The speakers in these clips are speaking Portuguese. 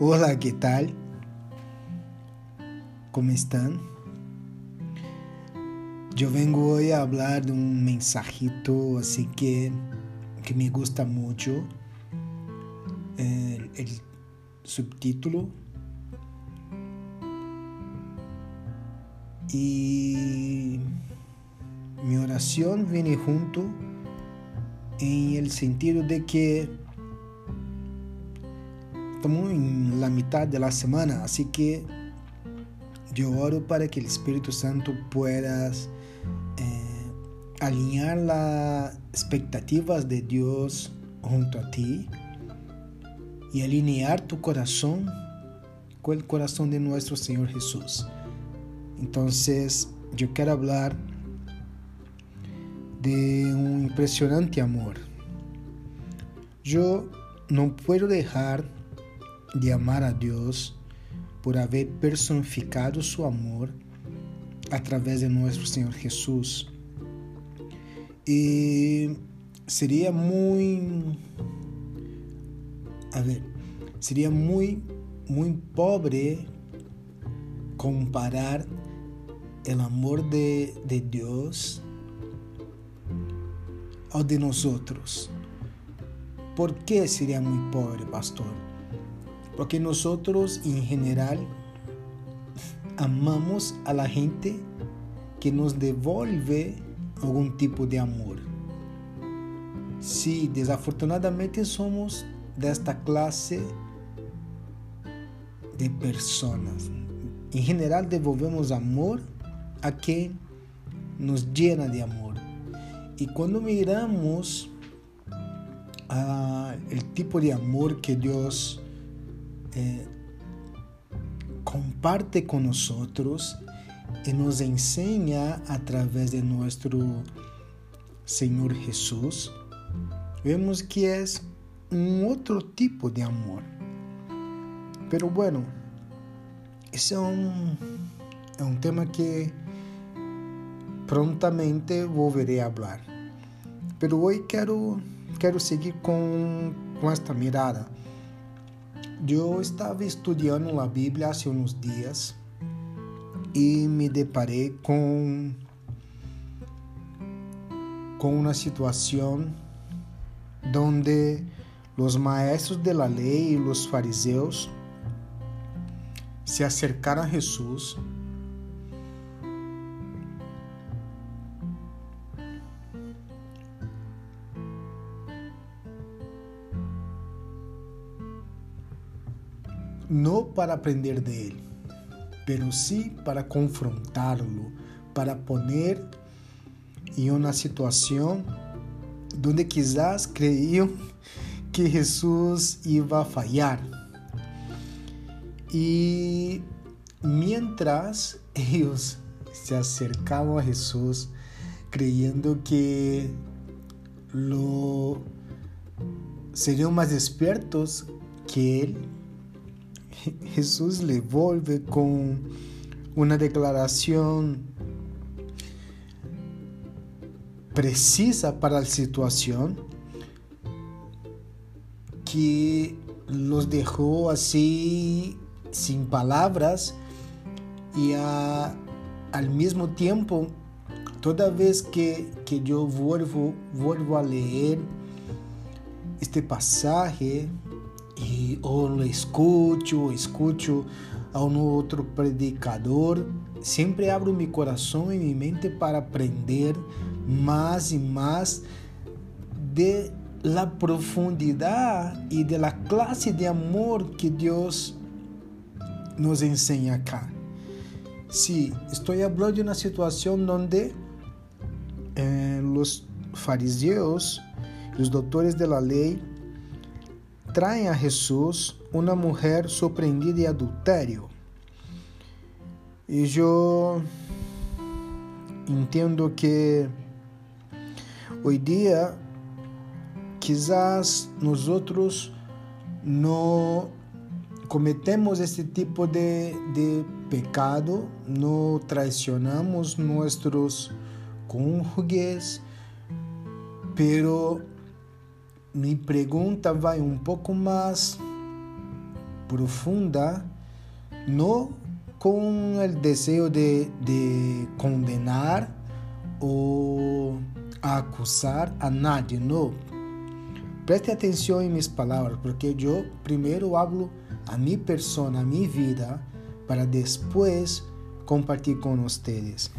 Hola, ¿qué tal? ¿Cómo están? Yo vengo hoy a hablar de un mensajito así que, que me gusta mucho. El, el subtítulo. Y mi oración viene junto en el sentido de que estamos en la mitad de la semana, así que yo oro para que el Espíritu Santo pueda eh, alinear las expectativas de Dios junto a ti y alinear tu corazón con el corazón de nuestro Señor Jesús. Entonces, yo quiero hablar de un impresionante amor. Yo no puedo dejar de amar a Dios por haber personificado su amor a través de nuestro Señor Jesús. Y sería muy, a ver, sería muy, muy pobre comparar el amor de, de Dios ao de nosotros. ¿Por qué sería muy pobre, pastor? Porque nosotros en general amamos a la gente que nos devuelve algún tipo de amor. Si desafortunadamente somos de esta clase de personas, en general devolvemos amor a quien nos llena de amor. Y cuando miramos a el tipo de amor que Dios eh, comparte con nosotros y nos enseña a través de nuestro Señor Jesús, vemos que es un otro tipo de amor. Pero bueno, ese es un, es un tema que prontamente volveré a hablar. Pero hoy quiero, quiero seguir con, con esta mirada. Yo estaba estudiando la Biblia hace unos días y me deparé con, con una situación donde los maestros de la ley y los fariseos se acercaron a Jesús no para aprender de él, pero sí para confrontarlo, para poner en una situación donde quizás creían que Jesús iba a fallar. Y mientras ellos se acercaban a Jesús creyendo que lo serían más despiertos que él, Jesús le vuelve con una declaración precisa para la situación que los dejó así sin palabras y al mismo tiempo toda vez que, que yo vuelvo, vuelvo a leer este pasaje e ou lo escucho a um outro predicador, sempre abro meu coração e minha mente para aprender mais e mais de la profundidade e de la classe de amor que Deus nos ensina acá. Sí, estou falando de uma situação onde eh, os fariseus, os doutores da lei, traem a Jesus uma mulher surpreendida em adultério. E eu entendo que hoje dia quizás nós outros não cometemos esse tipo de, de pecado, não traicionamos nossos cônjuges, pero mi pregunta va un poco más profunda, no con el deseo de, de condenar o acusar a nadie, no. Preste atenção em minhas palavras, porque eu primeiro hablo a minha persona, a minha vida, para depois compartilhar com vocês.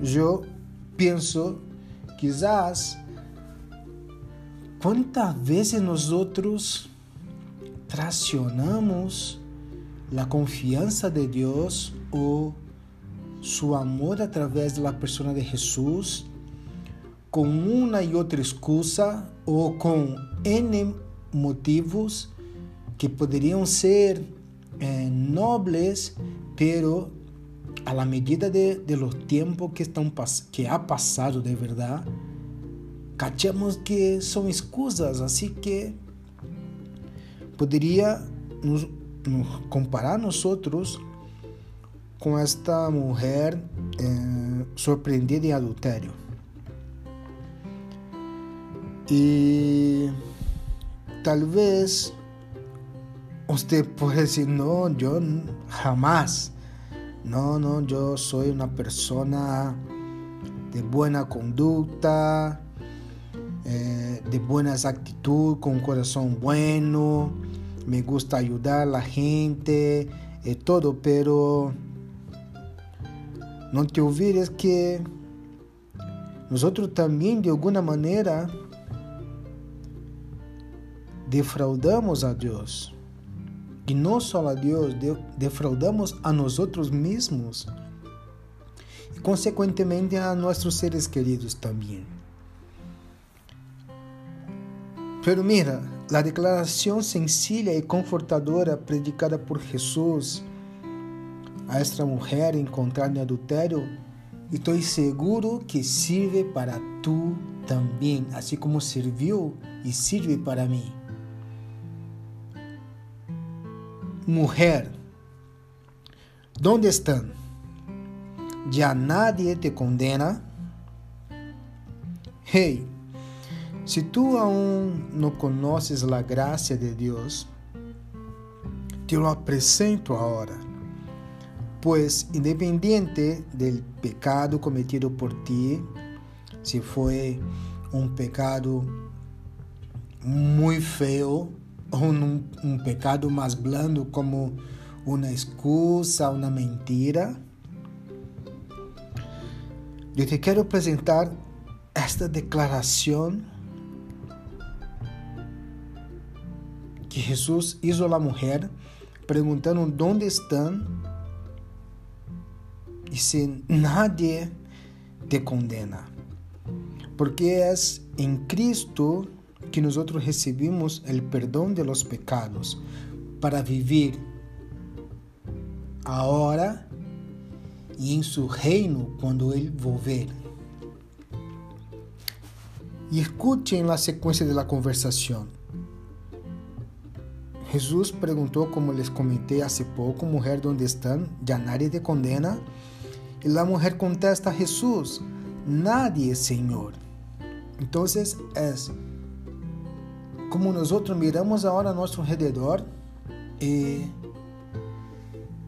Eu penso, quizás, quantas vezes nós outros tracionamos a confiança de Deus ou seu amor através da persona de Jesus com uma e outra excusa ou com N motivos que poderiam ser eh, nobles, pero a la medida de, de los tiempos que, estão, que ha passado de verdade, cachamos que são excusas, assim que poderia nos, nos comparar nós outros com esta mulher eh, surpreendida em adultério. E talvez você pode dizer, não, eu jamais, não, não, eu sou uma pessoa de boa conduta, eh, de boas atitudes, com um coração bueno, me gusta ajudar a gente e todo, pero não te olvides que nós também, de alguma maneira, defraudamos a Deus. E não só a Deus, defraudamos a nós mesmos e, consequentemente, a nossos seres queridos também. Pero mira, a declaração sencilla e confortadora predicada por Jesus a esta mulher encontrada em adultério, estou seguro que sirve para tu também, assim como serviu e serve para mim. Mulher, onde estão? Já nadie te condena? Hey, se tu aún não conheces a graça de Deus, te lo agora pues independiente del pecado cometido por ti, si fue un pecado muy feo o un, un pecado más blando como una excusa, una mentira, yo te quiero presentar esta declaración que Jesús hizo a la mujer preguntando dónde están e se nadie te condena. Porque é em Cristo que nós recebemos o perdão de los pecados para viver agora e em seu reino quando Ele volver. E escutem a sequência da conversação. Jesus perguntou, como les comentei há pouco, mulher, onde estão? Já nadie te condena? E a mulher contesta Jesús, nadie, Senhor. Então, é como nós miramos agora a nosso redor e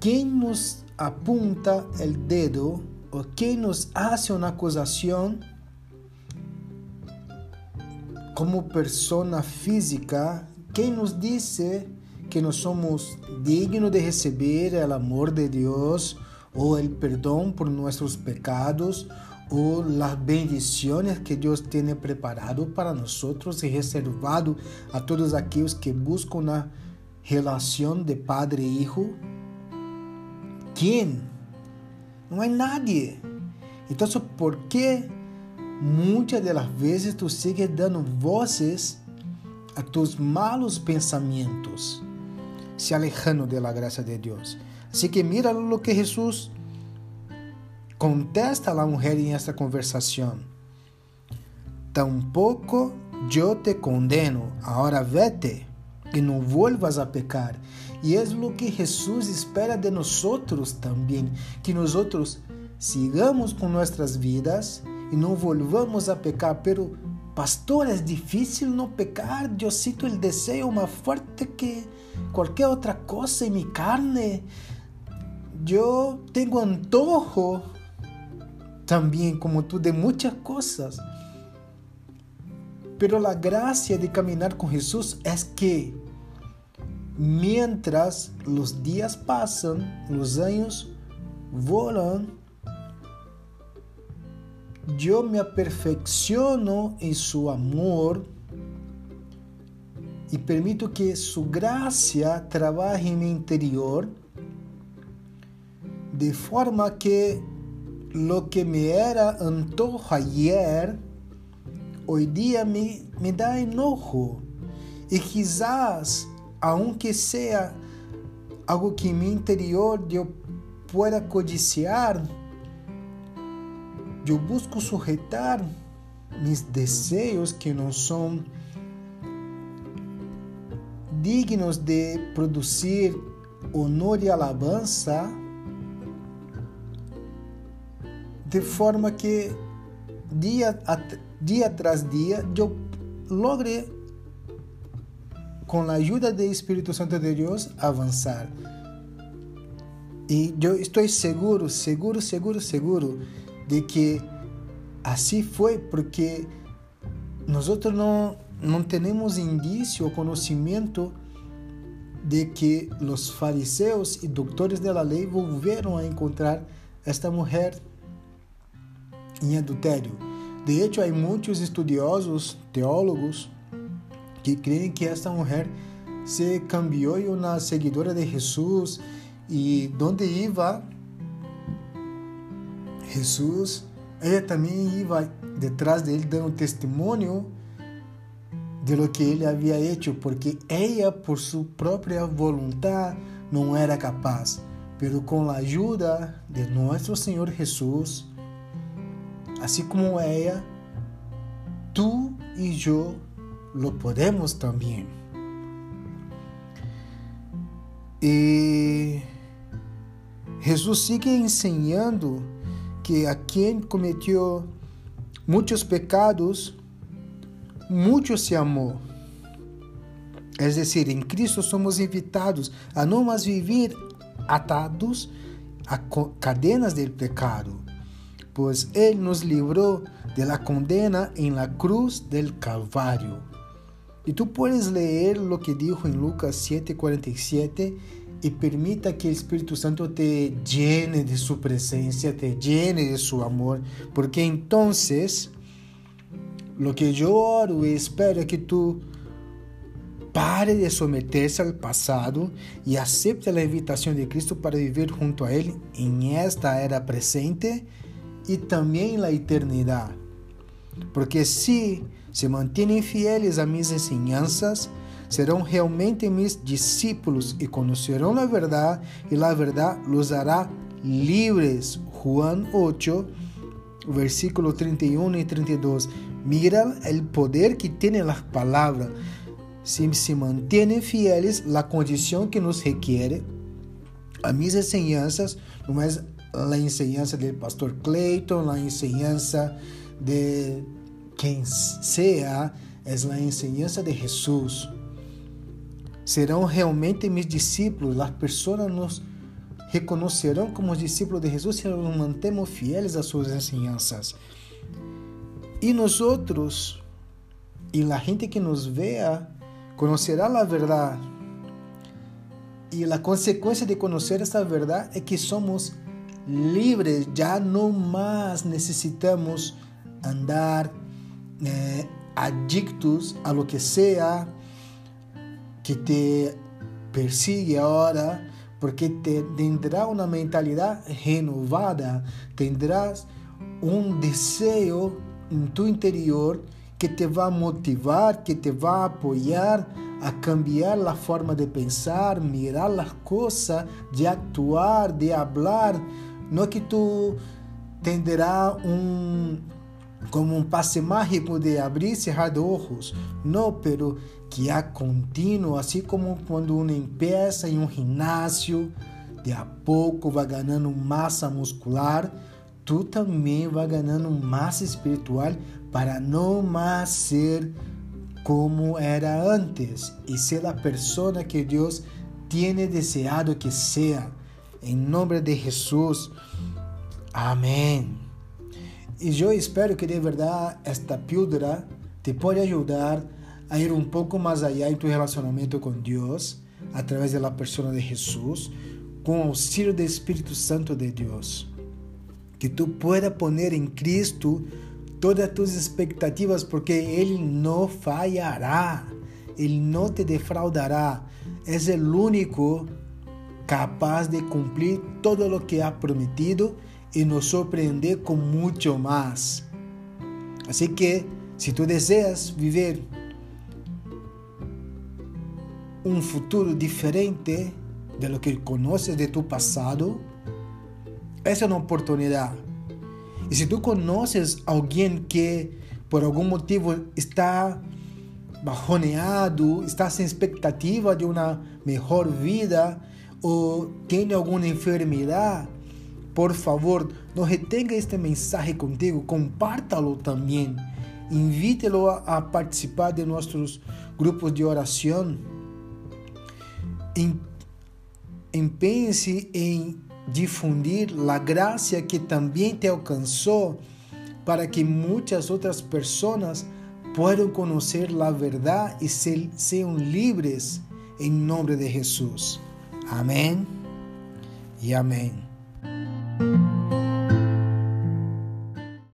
quem nos apunta o dedo ou quem nos hace uma acusação como persona física, quem nos disse que nós somos dignos de receber o amor de Deus o el perdón por nuestros pecados o las bendiciones que Dios tiene preparado para nosotros y reservado a todos aquellos que buscan una relación de padre e hijo? ¿Quién? No hay nadie. Entonces, ¿por qué muchas de las veces tú sigues dando voces a tus malos pensamientos, se alejando de la gracia de Dios? Así que mira lo que Jesús contesta a la mujer en esta conversación. Tampoco yo te condeno, ahora vete y no vuelvas a pecar. Y es lo que Jesús espera de nosotros también, que nosotros sigamos con nuestras vidas y no volvamos a pecar, pero pastor, es difícil no pecar, yo siento el deseo más fuerte que cualquier otra cosa en mi carne. Yo tengo antojo también como tú de muchas cosas. Pero la gracia de caminar con Jesús es que mientras los días pasan, los años volan, yo me aperfecciono en su amor y permito que su gracia trabaje en mi interior de forma que lo que me era antojo ayer, hoy día me, me da enojo. Y quizás, aunque sea algo que en mi interior yo pueda codiciar, yo busco sujetar mis deseos que no son dignos de producir honor y alabanza de forma que dia, dia tras dia eu logre, com a ajuda do Espírito Santo de Deus, avançar. E eu estou seguro, seguro, seguro, seguro de que assim foi, porque nós não, não temos indício ou conhecimento de que os fariseus e doutores da lei volveram a encontrar esta mulher em adultério. De hecho, há muitos estudiosos, teólogos, que creem que esta mulher se cambiou uma seguidora de Jesus e onde iba Jesus, ela também ia detrás dele dando testemunho de lo que ele havia hecho, porque ela por sua própria vontade não era capaz, pero com a ajuda de nosso Senhor Jesus, Así como ella, tú y yo lo podemos también. E Jesus sigue ensinando que a quem cometeu muitos pecados, muito se amou. É decir, em Cristo somos invitados a não mais viver atados a cadenas do pecado, pues Él nos libró de la condena en la cruz del Calvario. Y tú puedes leer lo que dijo en Lucas 7:47 y permita que el Espíritu Santo te llene de su presencia, te llene de su amor, porque entonces lo que yo oro y espero es que tú pare de someterse al pasado y acepte la invitación de Cristo para vivir junto a Él en esta era presente e também na eternidade. Porque se se mantêm fieles a minhas ensinanças, serão realmente meus discípulos e conhecerão a verdade, e a verdade los hará livres. Juan 8, versículo 31 e 32. Mira o poder que tem as palavras. Se se mantêm fieles, a condição que nos requer a minhas ensinanças, não é la enseñanza del pastor Clayton, la enseñanza de quien sea, es la enseñanza de Jesús. Serão realmente mis discípulos, as pessoas nos reconhecerão como discípulos de Jesus se nos mantemos fieles às suas enseñanças. E nós outros, e a gente que nos vea, conhecerá a verdade. E a consequência de conhecer essa verdade é que somos libres, ya no más necesitamos andar eh, adictos a lo que sea que te persigue ahora, porque te tendrá una mentalidad renovada, tendrás un deseo en tu interior que te va a motivar, que te va a apoyar a cambiar la forma de pensar, mirar las cosas, de actuar, de hablar, no que tu tenderá um como um passe mágico de abrir e cerrar ojos, não, pero que há contínuo, assim como quando um empieza em um ginásio, de a pouco vai ganhando massa muscular, tu também vai ganhando massa espiritual para no más ser como era antes y ser la persona que Dios tiene deseado que sea. En nombre de Jesús. Amén. Y yo espero que de verdad esta píldora te pueda ayudar a ir un poco más allá en tu relacionamiento con Dios a través de la persona de Jesús, con auxilio del Espíritu Santo de Dios. Que tú puedas poner en Cristo todas tus expectativas, porque Él no fallará, Él no te defraudará. Es el único capaz de cumplir todo lo que ha prometido y nos sorprender con mucho más. Así que si tú deseas vivir un futuro diferente de lo que conoces de tu pasado, es una oportunidad y si tú conoces a alguien que por algún motivo está bajoneado, está sin expectativa de una mejor vida o tiene alguna enfermedad, por favor, no retenga este mensaje contigo, compártalo también. Invítelo a, participar de nuestros grupos de oración. Empenhe en difundir la gracia que también te alcanzó para que muchas otras personas puedan conocer la verdad y sean libres en nombre de Jesús. Amén y amén.